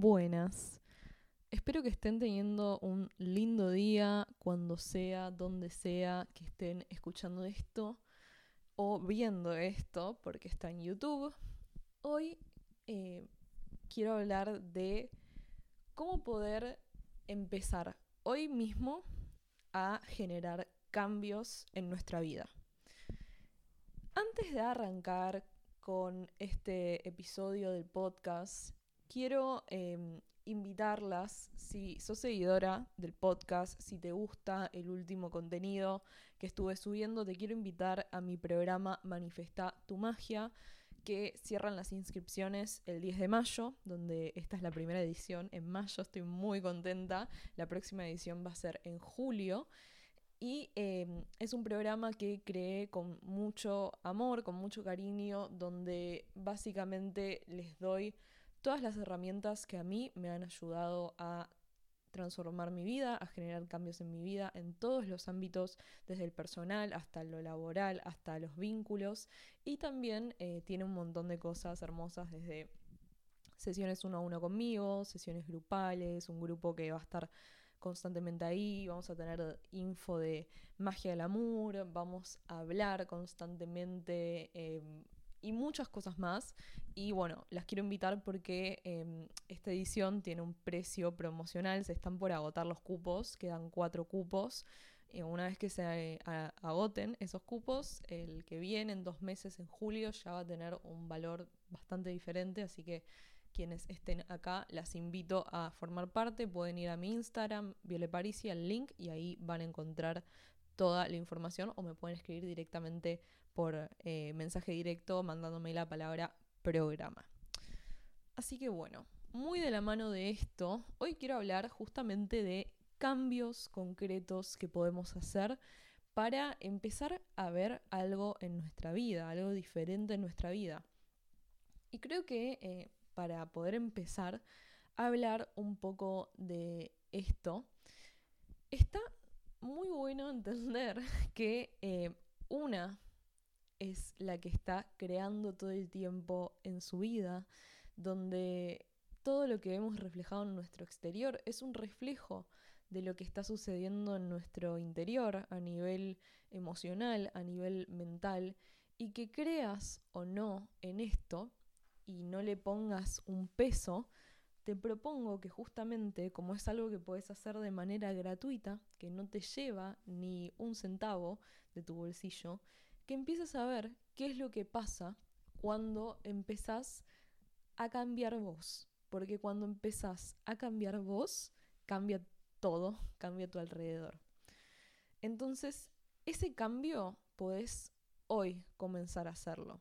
buenas. Espero que estén teniendo un lindo día cuando sea, donde sea que estén escuchando esto o viendo esto porque está en YouTube. Hoy eh, quiero hablar de cómo poder empezar hoy mismo a generar cambios en nuestra vida. Antes de arrancar con este episodio del podcast, quiero em, invitarlas, si sos seguidora del podcast, si te gusta el último contenido que estuve subiendo, te quiero invitar a mi programa Manifesta tu magia, que cierran las inscripciones el 10 de mayo, donde esta es la primera edición en mayo, estoy muy contenta, la próxima edición va a ser en julio. Y em, es un programa que creé con mucho amor, con mucho cariño, donde básicamente les doy todas las herramientas que a mí me han ayudado a transformar mi vida, a generar cambios en mi vida en todos los ámbitos, desde el personal hasta lo laboral, hasta los vínculos. Y también eh, tiene un montón de cosas hermosas desde sesiones uno a uno conmigo, sesiones grupales, un grupo que va a estar constantemente ahí, vamos a tener info de magia del amor, vamos a hablar constantemente em, y muchas cosas más. Y bueno, las quiero invitar porque em, esta edición tiene un precio promocional, se están por agotar los cupos, quedan cuatro cupos. y una vez que se agoten esos cupos, el que viene en dos meses, en julio, ya va a tener un valor bastante diferente, así que quienes estén acá, las invito a formar parte. Pueden ir a mi Instagram, Viole Parisi, al link, y ahí van a encontrar toda la información o me pueden escribir directamente por eh, mensaje directo mandándome la palabra programa. Así que bueno, muy de la mano de esto, hoy quiero hablar justamente de cambios concretos que podemos hacer para empezar a ver algo en nuestra vida, algo diferente en nuestra vida. Y creo que eh, para poder empezar a hablar un poco de esto, está muy bueno entender que eh, una es la que está creando todo el tiempo en su vida, donde todo lo que vemos reflejado en nuestro exterior es un reflejo de lo que está sucediendo en nuestro interior a nivel emocional, a nivel mental, y que creas o no en esto y no le pongas un peso, te propongo que justamente como es algo que puedes hacer de manera gratuita, que no te lleva ni un centavo de tu bolsillo, que empieces a ver qué es lo que pasa cuando empezás a cambiar vos. Porque cuando empezás a cambiar vos, cambia todo, cambia tu alrededor. Entonces, ese cambio podés hoy comenzar a hacerlo.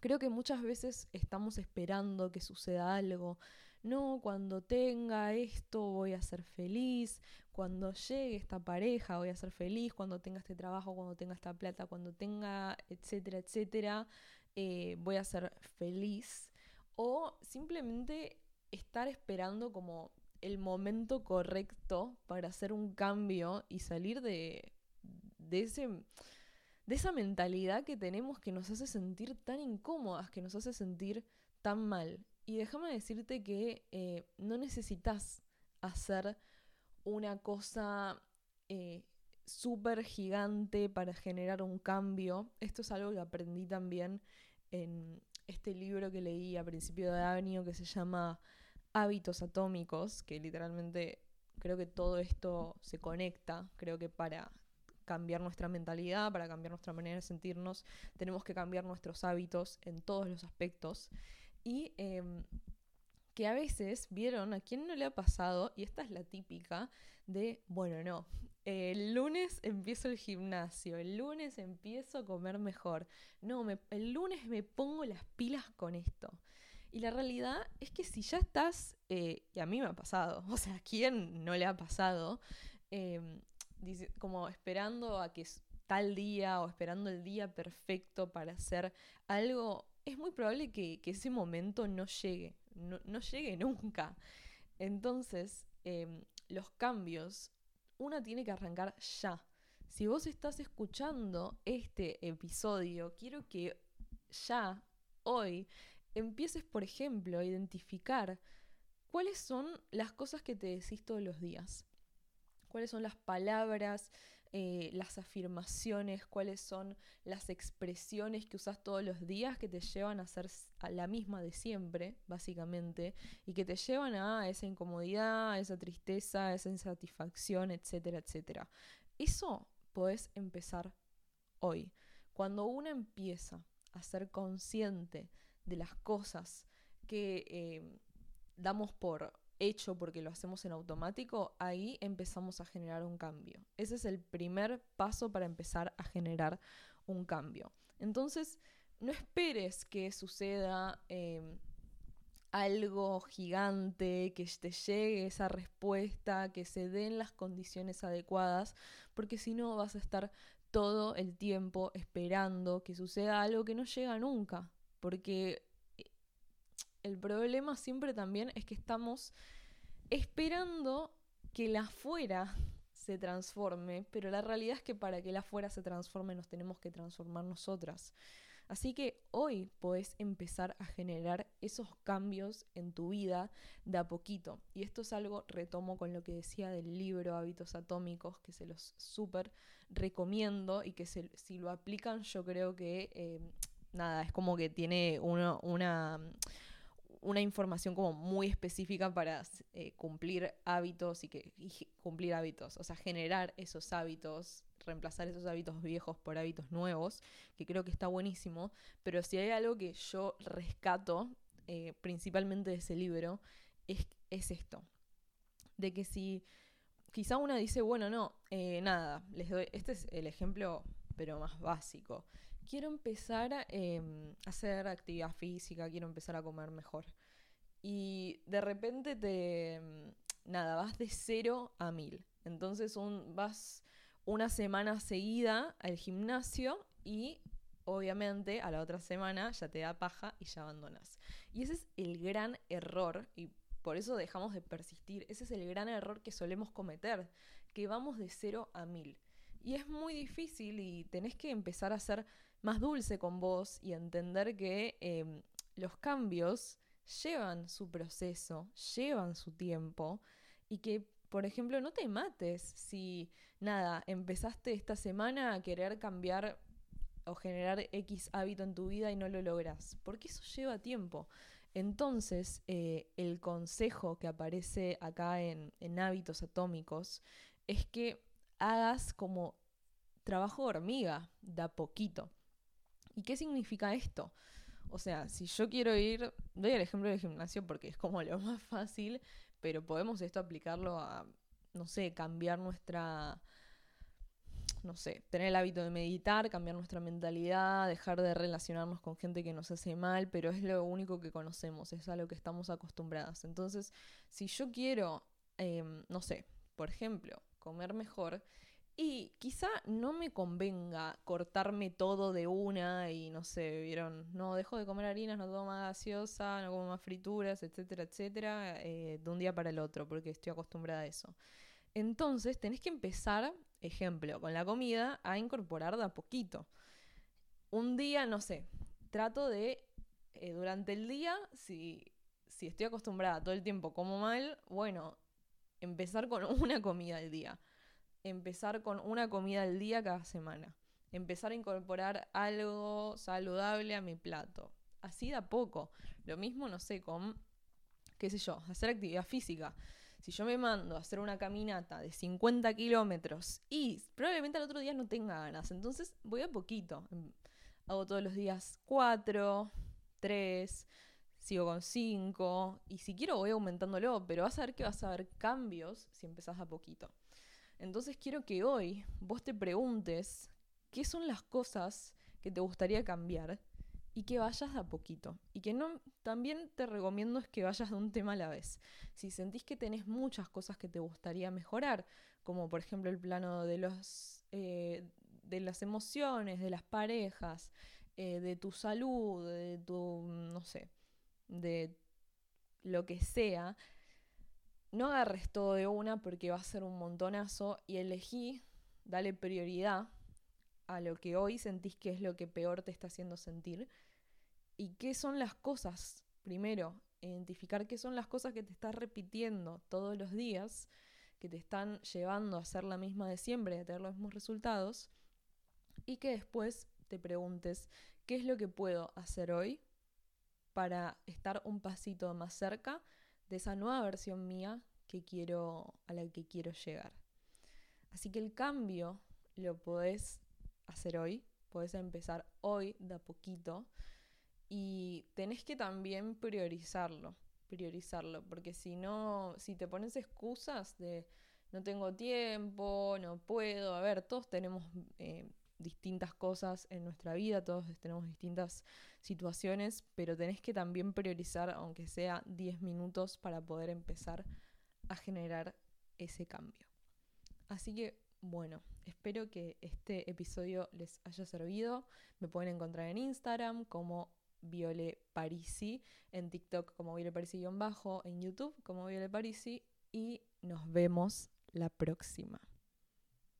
Creo que muchas veces estamos esperando que suceda algo. No, cuando tenga esto voy a ser feliz, cuando llegue esta pareja voy a ser feliz, cuando tenga este trabajo, cuando tenga esta plata, cuando tenga, etcétera, etcétera, eh, voy a ser feliz. O simplemente estar esperando como el momento correcto para hacer un cambio y salir de, de ese de esa mentalidad que tenemos que nos hace sentir tan incómodas, que nos hace sentir tan mal. Y déjame decirte que eh, no necesitas hacer una cosa eh, súper gigante para generar un cambio. Esto es algo que aprendí también en este libro que leí a principio de año que se llama Hábitos Atómicos, que literalmente creo que todo esto se conecta. Creo que para cambiar nuestra mentalidad, para cambiar nuestra manera de sentirnos, tenemos que cambiar nuestros hábitos en todos los aspectos. Y em, que a veces, vieron, a quién no le ha pasado, y esta es la típica, de, bueno, no, el lunes empiezo el gimnasio, el lunes empiezo a comer mejor, no, el lunes me pongo las pilas con esto. Y la realidad es que si ya estás, eh, y a mí me ha pasado, o sea, ¿a quién no le ha pasado? Em, como esperando a que tal día o esperando el día perfecto para hacer algo, es muy probable que, ese momento no llegue no, llegue nunca. Entonces, em, los cambios, una tiene que arrancar ya. Si vos estás escuchando este episodio, quiero que ya, hoy, empieces, por ejemplo, a identificar ¿cuáles son las cosas que te decís todos los días? ¿Cuáles son las palabras, eh, las afirmaciones, cuáles son las expresiones que usas todos los días que te llevan a ser a la misma de siempre, básicamente, y que te llevan a esa incomodidad, a esa tristeza, a esa insatisfacción, etcétera, etcétera. Eso podés empezar hoy. Cuando uno empieza a ser consciente de las cosas que eh, damos por hecho porque lo hacemos en automático, ahí empezamos a generar un cambio. Ese es el primer paso para empezar a generar un cambio. Entonces, no esperes que suceda em, algo gigante, que te llegue esa respuesta, que se den las condiciones adecuadas, porque si no vas a estar todo el tiempo esperando que suceda algo que no llega nunca, porque el problema siempre también es que estamos esperando que la afuera se transforme, pero la realidad es que para que la afuera se transforme nos tenemos que transformar nosotras. Así que hoy podés empezar a generar esos cambios en tu vida de a poquito. Y esto es algo, retomo con lo que decía del libro Hábitos Atómicos, que se los súper recomiendo y que si lo aplican yo creo que, eh, nada, es como que tiene una una información como muy específica para eh, cumplir hábitos y, que, cumplir hábitos, o sea, generar esos hábitos, reemplazar esos hábitos viejos por hábitos nuevos, que creo que está buenísimo, pero si hay algo que yo rescato, eh, principalmente de ese libro, es, es, esto, de que si quizá una dice, bueno, no, eh, nada, les doy, este es el ejemplo, pero más básico quiero empezar em, a hacer actividad física, quiero empezar a comer mejor. Y de repente te, em, nada, vas de cero a mil. Entonces un, vas una semana seguida al gimnasio y obviamente a la otra semana ya te da paja y ya abandonas. Y ese es el gran error y por eso dejamos de persistir. Ese es el gran error que solemos cometer, que vamos de cero a mil. Y es muy difícil y tenés que empezar a ser más dulce con vos y entender que em, los cambios llevan su proceso, llevan su tiempo y que, por ejemplo, no te mates si, nada, empezaste esta semana a querer cambiar o generar X hábito en tu vida y no lo logras, porque eso lleva tiempo. Entonces, eh, el consejo que aparece acá en, hábitos atómicos es que hagas como trabajo hormiga, de a poquito. ¿Y qué significa esto? O sea, si yo quiero ir, doy el ejemplo del gimnasio porque es como lo más fácil, pero podemos esto aplicarlo a, no sé, cambiar nuestra, no sé, tener el hábito de meditar, cambiar nuestra mentalidad, dejar de relacionarnos con gente que nos hace mal, pero es lo único que conocemos, es a lo que estamos acostumbradas. Entonces, si yo quiero, em, no sé, por ejemplo, comer mejor, y quizá no me convenga cortarme todo de una y no sé, vieron, no dejo de comer harinas, no tomo más gaseosa, no como más frituras, etcétera, etcétera, eh, de un día para el otro, porque estoy acostumbrada a eso. Entonces tenés que empezar, ejemplo, con la comida, a incorporar de a poquito. Un día, no sé, trato de, eh, durante el día, si, si estoy acostumbrada todo el tiempo como mal, bueno, empezar con una comida al día empezar con una comida al día cada semana. Empezar a incorporar algo saludable a mi plato. Así de a poco. Lo mismo, no sé, con, qué sé yo, hacer actividad física. Si yo me mando a hacer una caminata de 50 kilómetros y probablemente al otro día no tenga ganas, entonces voy a poquito. Hago todos los días 4, 3, sigo con 5 y si quiero voy aumentándolo, pero vas a ver que vas a ver cambios si empezás a poquito. Entonces quiero que hoy vos te preguntes qué son las cosas que te gustaría cambiar y que vayas de a poquito. Y que no, también te recomiendo es que vayas de un tema a la vez. Si sentís que tenés muchas cosas que te gustaría mejorar, como por ejemplo el plano de los eh, de las emociones, de las parejas, eh, de tu salud, de tu, no sé, de lo que sea, no agarres todo de una porque va a ser un montonazo y elegí, dale prioridad a lo que hoy sentís que es lo que peor te está haciendo sentir y qué son las cosas, primero, identificar qué son las cosas que te estás repitiendo todos los días, que te están llevando a hacer la misma de siempre, a tener los mismos resultados, y que después te preguntes qué es lo que puedo hacer hoy para estar un pasito más cerca de esa nueva versión mía que quiero, a la que quiero llegar. Así que el cambio lo podés hacer hoy, podés empezar hoy de a poquito y tenés que también priorizarlo, priorizarlo, porque si no, si te pones excusas de no tengo tiempo, no puedo, a ver, todos tenemos eh, distintas cosas en nuestra vida, todos tenemos distintas situaciones, pero tenés que también priorizar, aunque sea 10 minutos, para poder empezar a generar ese cambio. Así que, bueno, espero que este episodio les haya servido. Me pueden encontrar en Instagram como Viole Parisi, en TikTok como Viole Parisi-bajo, en YouTube como Viole Parisi y nos vemos la próxima.